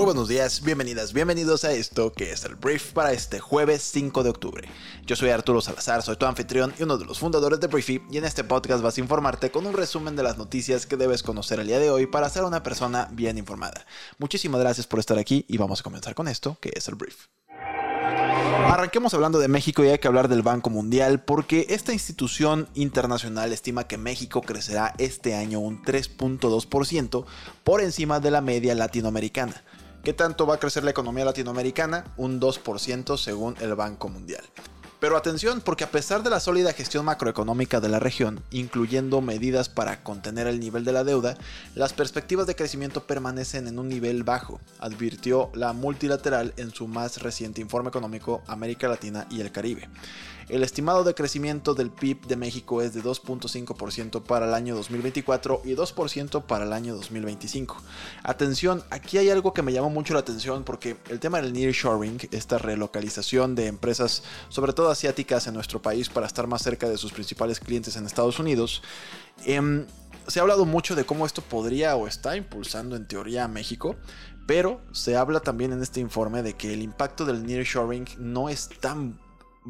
Muy buenos días, bienvenidas, bienvenidos a esto que es el brief para este jueves 5 de octubre. Yo soy Arturo Salazar, soy tu anfitrión y uno de los fundadores de Briefy y en este podcast vas a informarte con un resumen de las noticias que debes conocer el día de hoy para ser una persona bien informada. Muchísimas gracias por estar aquí y vamos a comenzar con esto que es el brief. Arranquemos hablando de México y hay que hablar del Banco Mundial porque esta institución internacional estima que México crecerá este año un 3.2% por encima de la media latinoamericana. ¿Qué tanto va a crecer la economía latinoamericana? Un 2% según el Banco Mundial. Pero atención, porque a pesar de la sólida gestión macroeconómica de la región, incluyendo medidas para contener el nivel de la deuda, las perspectivas de crecimiento permanecen en un nivel bajo, advirtió la multilateral en su más reciente informe económico América Latina y el Caribe. El estimado de crecimiento del PIB de México es de 2.5% para el año 2024 y 2% para el año 2025. Atención, aquí hay algo que me llamó mucho la atención porque el tema del nearshoring, esta relocalización de empresas, sobre todo asiáticas en nuestro país para estar más cerca de sus principales clientes en Estados Unidos, em, se ha hablado mucho de cómo esto podría o está impulsando en teoría a México, pero se habla también en este informe de que el impacto del nearshoring no es tan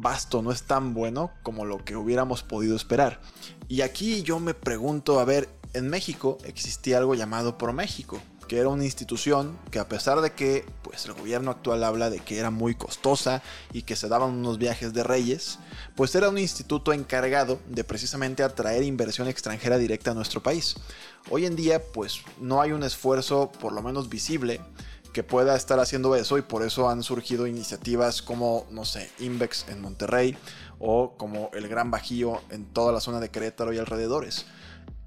vasto, no es tan bueno como lo que hubiéramos podido esperar. Y aquí yo me pregunto, a ver, en México existía algo llamado ProMéxico, que era una institución que a pesar de que pues el gobierno actual habla de que era muy costosa y que se daban unos viajes de reyes, pues era un instituto encargado de precisamente atraer inversión extranjera directa a nuestro país. Hoy en día pues no hay un esfuerzo por lo menos visible que pueda estar haciendo eso y por eso han surgido iniciativas como, no sé, Invex en Monterrey o como el Gran Bajío en toda la zona de Querétaro y alrededores.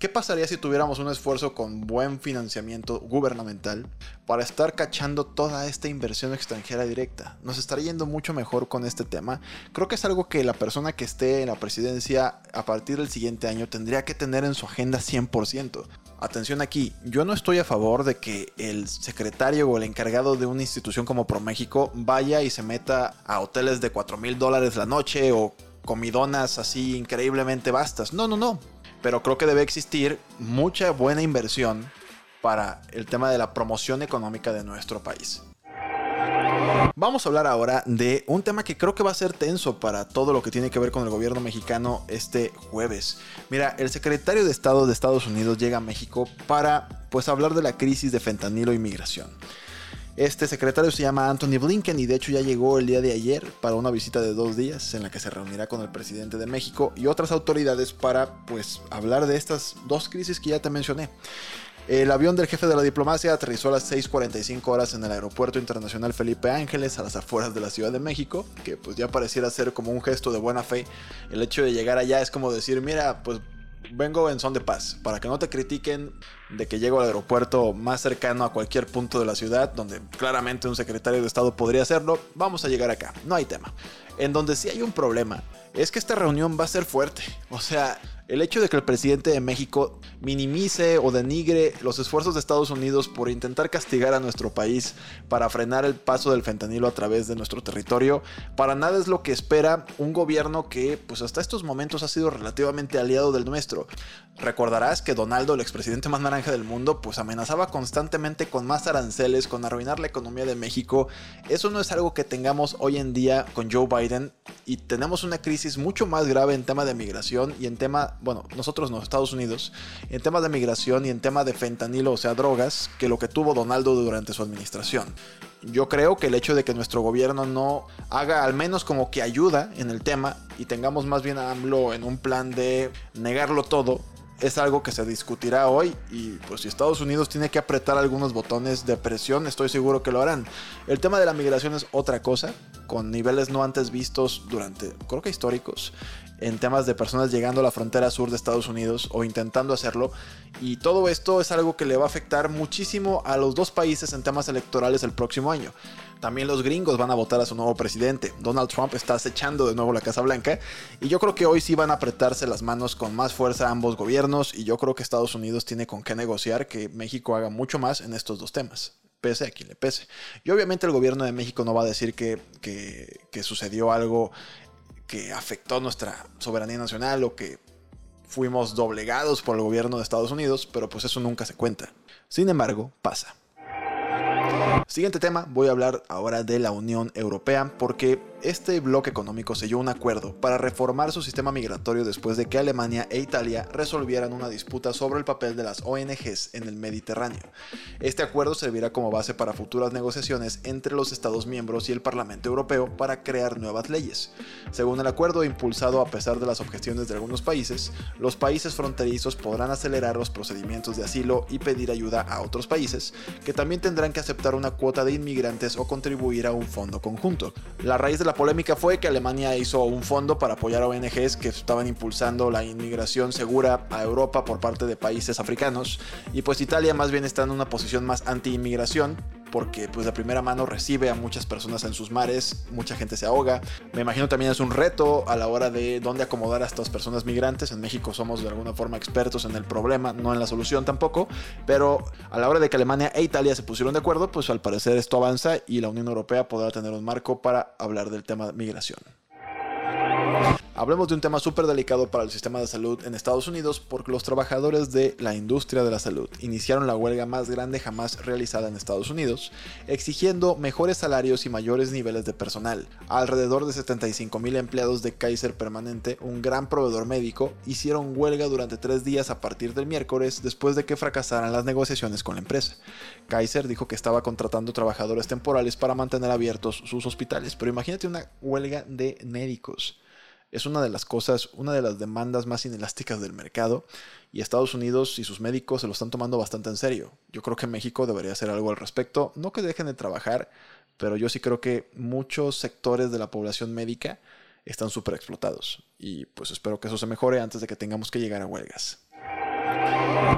¿Qué pasaría si tuviéramos un esfuerzo con buen financiamiento gubernamental para estar cachando toda esta inversión extranjera directa? Nos estaría yendo mucho mejor con este tema. Creo que es algo que la persona que esté en la presidencia a partir del siguiente año tendría que tener en su agenda 100%. Atención aquí, yo no estoy a favor de que el secretario o el encargado de una institución como ProMéxico vaya y se meta a hoteles de 4 mil dólares la noche o comidonas así increíblemente vastas. No, no, no pero creo que debe existir mucha buena inversión para el tema de la promoción económica de nuestro país. Vamos a hablar ahora de un tema que creo que va a ser tenso para todo lo que tiene que ver con el gobierno mexicano este jueves. Mira, el secretario de Estado de Estados Unidos llega a México para pues hablar de la crisis de fentanilo y migración. Este secretario se llama Anthony Blinken y de hecho ya llegó el día de ayer para una visita de dos días en la que se reunirá con el presidente de México y otras autoridades para pues hablar de estas dos crisis que ya te mencioné. El avión del jefe de la diplomacia aterrizó a las 6.45 horas en el aeropuerto internacional Felipe Ángeles a las afueras de la Ciudad de México, que pues ya pareciera ser como un gesto de buena fe. El hecho de llegar allá es como decir, mira, pues vengo en son de paz, para que no te critiquen de que llego al aeropuerto más cercano a cualquier punto de la ciudad, donde claramente un secretario de Estado podría hacerlo, vamos a llegar acá, no hay tema. En donde sí hay un problema, es que esta reunión va a ser fuerte, o sea, el hecho de que el presidente de México minimice o denigre los esfuerzos de Estados Unidos por intentar castigar a nuestro país para frenar el paso del fentanilo a través de nuestro territorio, para nada es lo que espera un gobierno que pues hasta estos momentos ha sido relativamente aliado del nuestro. Recordarás que Donaldo, el expresidente más naranja del mundo, pues amenazaba constantemente con más aranceles, con arruinar la economía de México. Eso no es algo que tengamos hoy en día con Joe Biden y tenemos una crisis mucho más grave en tema de migración y en tema bueno, nosotros no, Estados Unidos, en temas de migración y en temas de fentanilo, o sea, drogas, que lo que tuvo Donaldo durante su administración. Yo creo que el hecho de que nuestro gobierno no haga al menos como que ayuda en el tema y tengamos más bien a AMLO en un plan de negarlo todo, es algo que se discutirá hoy y pues si Estados Unidos tiene que apretar algunos botones de presión, estoy seguro que lo harán. El tema de la migración es otra cosa, con niveles no antes vistos durante, creo que históricos. En temas de personas llegando a la frontera sur de Estados Unidos o intentando hacerlo. Y todo esto es algo que le va a afectar muchísimo a los dos países en temas electorales el próximo año. También los gringos van a votar a su nuevo presidente. Donald Trump está acechando de nuevo la Casa Blanca y yo creo que hoy sí van a apretarse las manos con más fuerza ambos gobiernos y yo creo que Estados Unidos tiene con qué negociar que México haga mucho más en estos dos temas pese a quien le pese. Y obviamente el gobierno de México no va a decir que, que, sucedió algo que afectó nuestra soberanía nacional o que fuimos doblegados por el gobierno de Estados Unidos, pero pues eso nunca se cuenta. Sin embargo, pasa. Siguiente tema, voy a hablar ahora de la Unión Europea porque este bloque económico selló un acuerdo para reformar su sistema migratorio después de que Alemania e Italia resolvieran una disputa sobre el papel de las ONGs en el Mediterráneo. Este acuerdo servirá como base para futuras negociaciones entre los Estados miembros y el Parlamento Europeo para crear nuevas leyes. Según el acuerdo impulsado a pesar de las objeciones de algunos países, los países fronterizos podrán acelerar los procedimientos de asilo y pedir ayuda a otros países, que también tendrán que aceptar una cuota de inmigrantes o contribuir a un fondo conjunto. La raíz de la polémica fue que Alemania hizo un fondo para apoyar a ONGs que estaban impulsando la inmigración segura a Europa por parte de países africanos. Y pues Italia más bien está en una posición más anti-inmigración porque pues de primera mano recibe a muchas personas en sus mares, mucha gente se ahoga. Me imagino también es un reto a la hora de dónde acomodar a estas personas migrantes. En México somos de alguna forma expertos en el problema, no en la solución tampoco, pero a la hora de que Alemania e Italia se pusieron de acuerdo, pues al parecer esto avanza y la Unión Europea podrá tener un marco para hablar del tema de migración. Hablemos de un tema súper delicado para el sistema de salud en Estados Unidos porque los trabajadores de la industria de la salud iniciaron la huelga más grande jamás realizada en Estados Unidos, exigiendo mejores salarios y mayores niveles de personal. Alrededor de 75 mil empleados de Kaiser Permanente, un gran proveedor médico, hicieron huelga durante tres días a partir del miércoles después de que fracasaran las negociaciones con la empresa. Kaiser dijo que estaba contratando trabajadores temporales para mantener abiertos sus hospitales, pero imagínate una huelga de médicos es una de las cosas, una de las demandas más inelásticas del mercado y Estados Unidos y sus médicos se lo están tomando bastante en serio. Yo creo que México debería hacer algo al respecto, no que dejen de trabajar, pero yo sí creo que muchos sectores de la población médica están súper explotados y pues espero que eso se mejore antes de que tengamos que llegar a huelgas.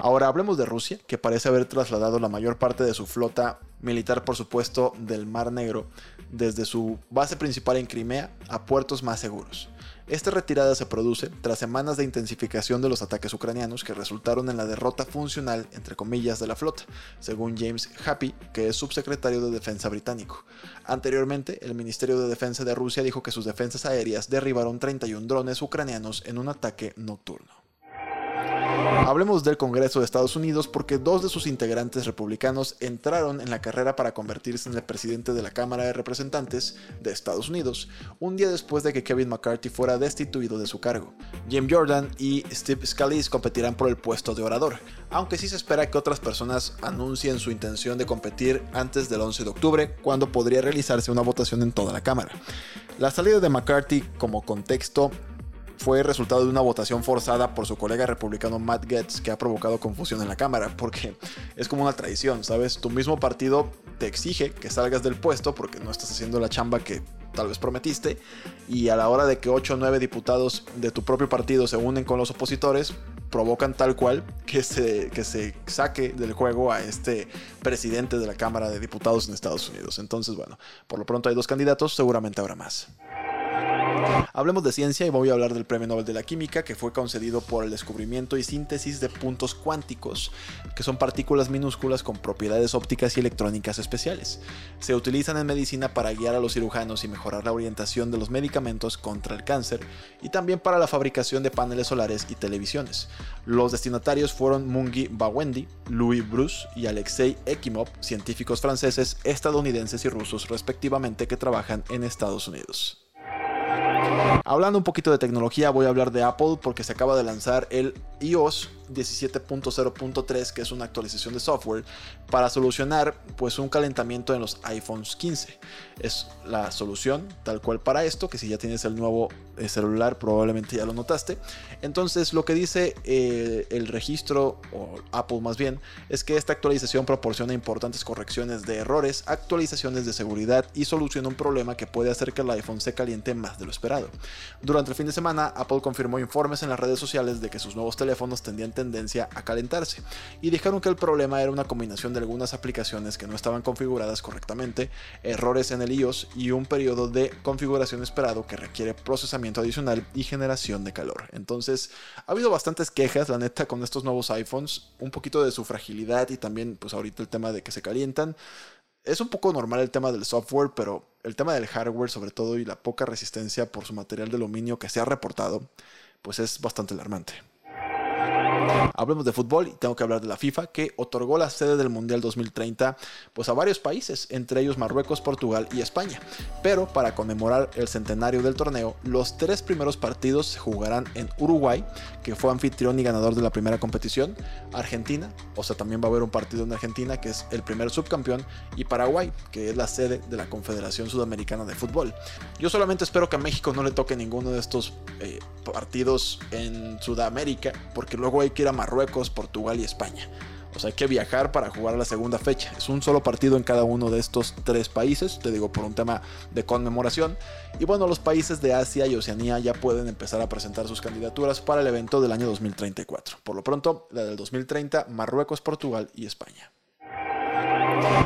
Ahora hablemos de Rusia, que parece haber trasladado la mayor parte de su flota militar, por supuesto, del Mar Negro, desde su base principal en Crimea a puertos más seguros. Esta retirada se produce tras semanas de intensificación de los ataques ucranianos que resultaron en la derrota funcional, entre comillas, de la flota, según James Happy, que es subsecretario de Defensa británico. Anteriormente, el Ministerio de Defensa de Rusia dijo que sus defensas aéreas derribaron 31 drones ucranianos en un ataque nocturno. Hablemos del Congreso de Estados Unidos porque dos de sus integrantes republicanos entraron en la carrera para convertirse en el presidente de la Cámara de Representantes de Estados Unidos, un día después de que Kevin McCarthy fuera destituido de su cargo. Jim Jordan y Steve Scalise competirán por el puesto de orador, aunque sí se espera que otras personas anuncien su intención de competir antes del 11 de octubre, cuando podría realizarse una votación en toda la Cámara. La salida de McCarthy como contexto fue resultado de una votación forzada por su colega republicano Matt Getz que ha provocado confusión en la Cámara, porque es como una tradición, ¿sabes? Tu mismo partido te exige que salgas del puesto porque no estás haciendo la chamba que tal vez prometiste, y a la hora de que 8 o 9 diputados de tu propio partido se unen con los opositores, provocan tal cual que se, que se saque del juego a este presidente de la Cámara de Diputados en Estados Unidos. Entonces, bueno, por lo pronto hay dos candidatos, seguramente habrá más. Hablemos de ciencia y voy a hablar del Premio Nobel de la Química que fue concedido por el descubrimiento y síntesis de puntos cuánticos, que son partículas minúsculas con propiedades ópticas y electrónicas especiales. Se utilizan en medicina para guiar a los cirujanos y mejorar la orientación de los medicamentos contra el cáncer y también para la fabricación de paneles solares y televisiones. Los destinatarios fueron Mungi Bawendi, Louis Bruce y Alexei Ekimov, científicos franceses, estadounidenses y rusos respectivamente que trabajan en Estados Unidos. Hablando un poquito de tecnología, voy a hablar de Apple porque se acaba de lanzar el iOS 17.0.3, que es una actualización de software, para solucionar pues un calentamiento en los iPhones 15. Es la solución tal cual para esto, que si ya tienes el nuevo eh, celular probablemente ya lo notaste. Entonces lo que dice eh, el registro, o Apple más bien, es que esta actualización proporciona importantes correcciones de errores, actualizaciones de seguridad y soluciona un problema que puede hacer que el iPhone se caliente más de lo esperado. Durante el fin de semana, Apple confirmó informes en las redes sociales de que sus nuevos teléfonos tendían tendencia a calentarse y dijeron que el problema era una combinación de algunas aplicaciones que no estaban configuradas correctamente, errores en el iOS y un periodo de configuración esperado que requiere procesamiento adicional y generación de calor. Entonces, ha habido bastantes quejas, la neta, con estos nuevos iPhones, un poquito de su fragilidad y también pues ahorita el tema de que se calientan. Es un poco normal el tema del software, pero el tema del hardware sobre todo y la poca resistencia por su material de aluminio que se ha reportado, pues es bastante alarmante. Hablemos de fútbol y tengo que hablar de la FIFA que otorgó la sede del Mundial 2030 pues a varios países, entre ellos Marruecos, Portugal y España. Pero para conmemorar el centenario del torneo, los tres primeros partidos se jugarán en Uruguay, que fue anfitrión y ganador de la primera competición, Argentina, o sea, también va a haber un partido en Argentina que es el primer subcampeón, y Paraguay, que es la sede de la Confederación Sudamericana de Fútbol. Yo solamente espero que a México no le toque ninguno de estos eh, partidos en Sudamérica, porque luego hay que ir a Marruecos, Portugal y España. O sea, hay que viajar para jugar la segunda fecha. Es un solo partido en cada uno de estos tres países, te digo por un tema de conmemoración. Y bueno, los países de Asia y Oceanía ya pueden empezar a presentar sus candidaturas para el evento del año 2034. Por lo pronto, la del 2030, Marruecos, Portugal y España.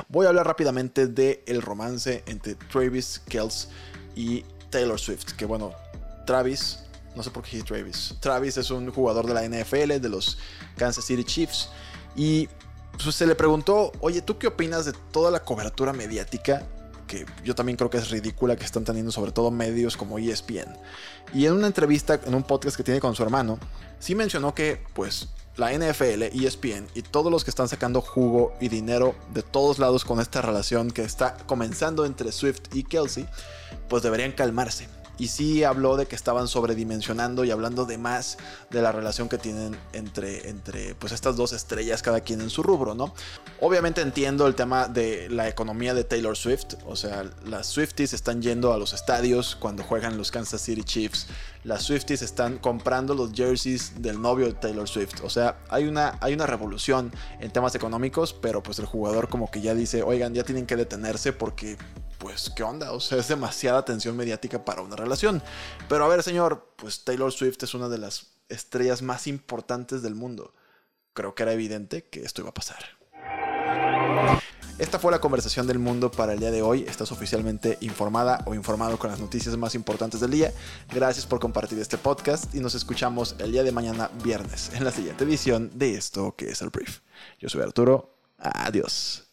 Voy a hablar rápidamente del el romance entre Travis Kells y Taylor Swift. Que bueno, Travis no sé por qué Travis. Travis es un jugador de la NFL, de los Kansas City Chiefs. Y pues, se le preguntó, oye, ¿tú qué opinas de toda la cobertura mediática? Que yo también creo que es ridícula que están teniendo sobre todo medios como ESPN. Y en una entrevista, en un podcast que tiene con su hermano, sí mencionó que pues la NFL, ESPN y todos los que están sacando jugo y dinero de todos lados con esta relación que está comenzando entre Swift y Kelsey, pues deberían calmarse y sí habló de que estaban sobredimensionando y hablando de más de la relación que tienen entre, entre pues estas dos estrellas, cada quien en su rubro, ¿no? Obviamente entiendo el tema de la economía de Taylor Swift, o sea, las Swifties están yendo a los estadios cuando juegan los Kansas City Chiefs, las Swifties están comprando los jerseys del novio de Taylor Swift, o sea, hay una, hay una revolución en temas económicos, pero pues el jugador como que ya dice, oigan, ya tienen que detenerse porque pues, ¿qué onda? O sea, es demasiada atención mediática para una relación. Pero a ver, señor, pues Taylor Swift es una de las estrellas más importantes del mundo. Creo que era evidente que esto iba a pasar. Esta fue la conversación del mundo para el día de hoy. Estás oficialmente informada o informado con las noticias más importantes del día. Gracias por compartir este podcast y nos escuchamos el día de mañana viernes en la siguiente edición de esto que es el brief. Yo soy Arturo. Adiós.